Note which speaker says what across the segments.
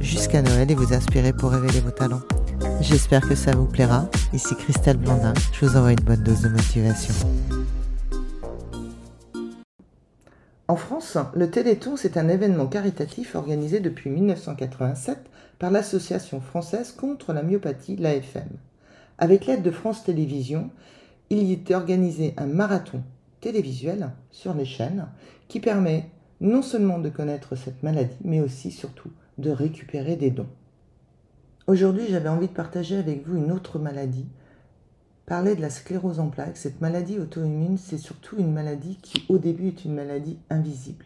Speaker 1: jusqu'à Noël et vous inspirer pour révéler vos talents. J'espère que ça vous plaira. Ici Christelle Blandin, je vous envoie une bonne dose de motivation. En France, le Téléthon, c'est un événement caritatif organisé depuis 1987 par l'Association française contre la myopathie, l'AFM. Avec l'aide de France Télévisions, il y est organisé un marathon télévisuel sur les chaînes qui permet non seulement de connaître cette maladie, mais aussi surtout de récupérer des dons. Aujourd'hui, j'avais envie de partager avec vous une autre maladie. Parler de la sclérose en plaques. Cette maladie auto-immune, c'est surtout une maladie qui, au début, est une maladie invisible.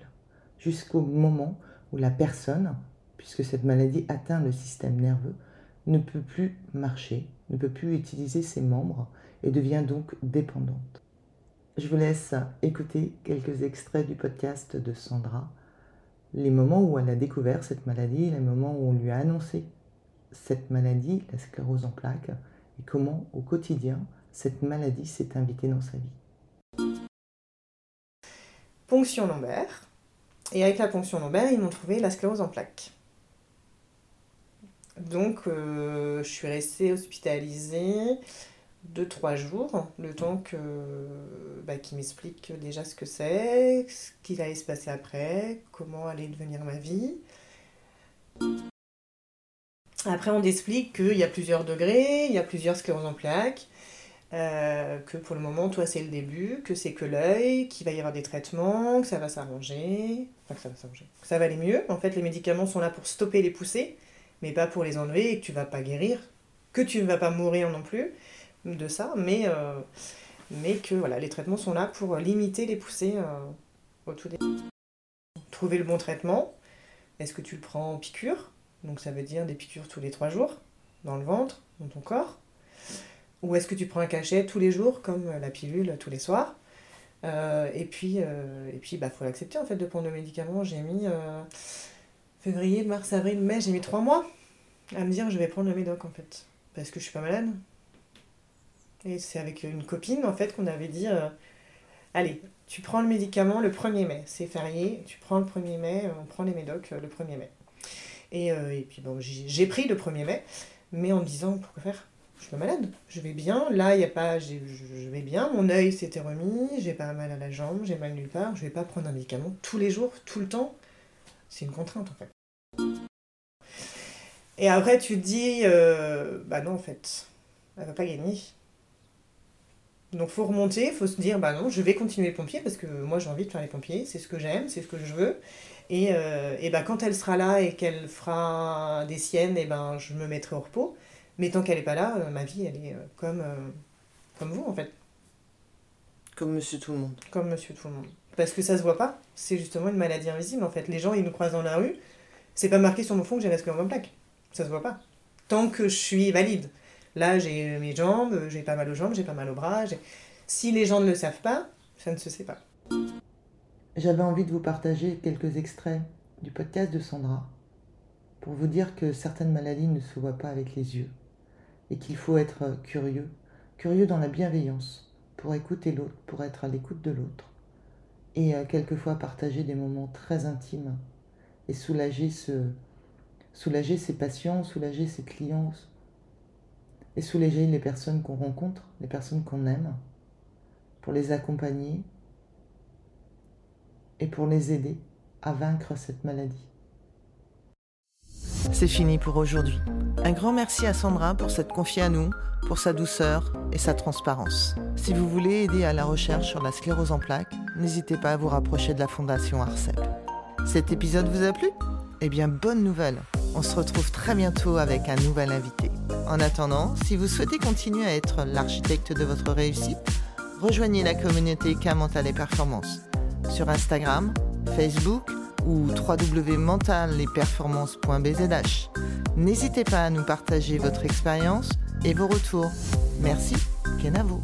Speaker 1: Jusqu'au moment où la personne, puisque cette maladie atteint le système nerveux, ne peut plus marcher, ne peut plus utiliser ses membres et devient donc dépendante. Je vous laisse écouter quelques extraits du podcast de Sandra les moments où elle a découvert cette maladie, les moments où on lui a annoncé cette maladie, la sclérose en plaques, et comment au quotidien cette maladie s'est invitée dans sa vie.
Speaker 2: Ponction lombaire. Et avec la ponction lombaire, ils m'ont trouvé la sclérose en plaques. Donc, euh, je suis restée hospitalisée deux, trois jours, le temps que bah, qu'il m'explique déjà ce que c'est, ce qu'il allait se passer après, comment allait devenir ma vie. Après, on explique qu'il y a plusieurs degrés, il y a plusieurs scléroses en plaques, euh, que pour le moment, toi, c'est le début, que c'est que l'œil, qu'il va y avoir des traitements, que ça va s'arranger, enfin que ça va s'arranger, que ça va aller mieux. En fait, les médicaments sont là pour stopper les poussées, mais pas pour les enlever et que tu vas pas guérir, que tu ne vas pas mourir non plus de ça, mais, euh, mais que voilà, les traitements sont là pour limiter les poussées euh, au tout début. Trouver le bon traitement. Est-ce que tu le prends en piqûre? Donc ça veut dire des piqûres tous les trois jours, dans le ventre, dans ton corps. Ou est-ce que tu prends un cachet tous les jours, comme la pilule tous les soirs? Euh, Et puis, et bah, faut l'accepter en fait de prendre le médicament. J'ai mis février, mars, avril, mai, j'ai mis trois mois à me dire je vais prendre le médoc en fait. Parce que je suis pas malade, et c'est avec une copine, en fait, qu'on avait dit euh, Allez, tu prends le médicament le 1er mai, c'est férié, tu prends le 1er mai, on prend les médocs euh, le 1er mai. Et, euh, et puis bon, j'ai pris le 1er mai, mais en me disant Pourquoi faire? Je suis malade, je vais bien, là, il y a pas, je, je vais bien, mon œil s'était remis, j'ai pas mal à la jambe, j'ai mal nulle part, je vais pas prendre un médicament tous les jours, tout le temps. C'est une contrainte, en fait. Et après, tu te dis Bah non, en fait, elle va pas gagner donc faut remonter, faut se dire bah non, je vais continuer les pompiers parce que moi j'ai envie de faire les pompiers, c'est ce que j'aime, c'est ce que je veux. Et, euh, et bah, quand elle sera là et qu'elle fera des siennes, et ben je me mettrai au repos. Mais tant qu'elle n'est pas là, euh, ma vie elle est euh, comme, comme vous en fait.
Speaker 1: Comme monsieur tout le monde.
Speaker 2: Comme monsieur tout le monde. Parce que ça se voit pas, c'est justement une maladie invisible en fait. Les gens ils nous croisent dans la rue, c'est pas marqué sur mon fond que j'ai la sclérose en plaque. Ça se voit pas. Tant que je suis valide. Là, j'ai mes jambes, j'ai pas mal aux jambes, j'ai pas mal aux bras. Si les gens ne le savent pas, ça ne se sait pas.
Speaker 1: J'avais envie de vous partager quelques extraits du podcast de Sandra pour vous dire que certaines maladies ne se voient pas avec les yeux et qu'il faut être curieux, curieux dans la bienveillance pour écouter l'autre, pour être à l'écoute de l'autre et euh, quelquefois partager des moments très intimes et soulager ses patients, soulager ses clients, et soulager les personnes qu'on rencontre, les personnes qu'on aime, pour les accompagner et pour les aider à vaincre cette maladie. C'est fini pour aujourd'hui. Un grand merci à Sandra pour s'être confiée à nous, pour sa douceur et sa transparence. Si vous voulez aider à la recherche sur la sclérose en plaques, n'hésitez pas à vous rapprocher de la Fondation ARCEP. Cet épisode vous a plu? Eh bien, bonne nouvelle On se retrouve très bientôt avec un nouvel invité. En attendant, si vous souhaitez continuer à être l'architecte de votre réussite, rejoignez la communauté K Mental et Performance sur Instagram, Facebook ou www.mentalesperformances.bzh. N'hésitez pas à nous partager votre expérience et vos retours. Merci, Kenavo.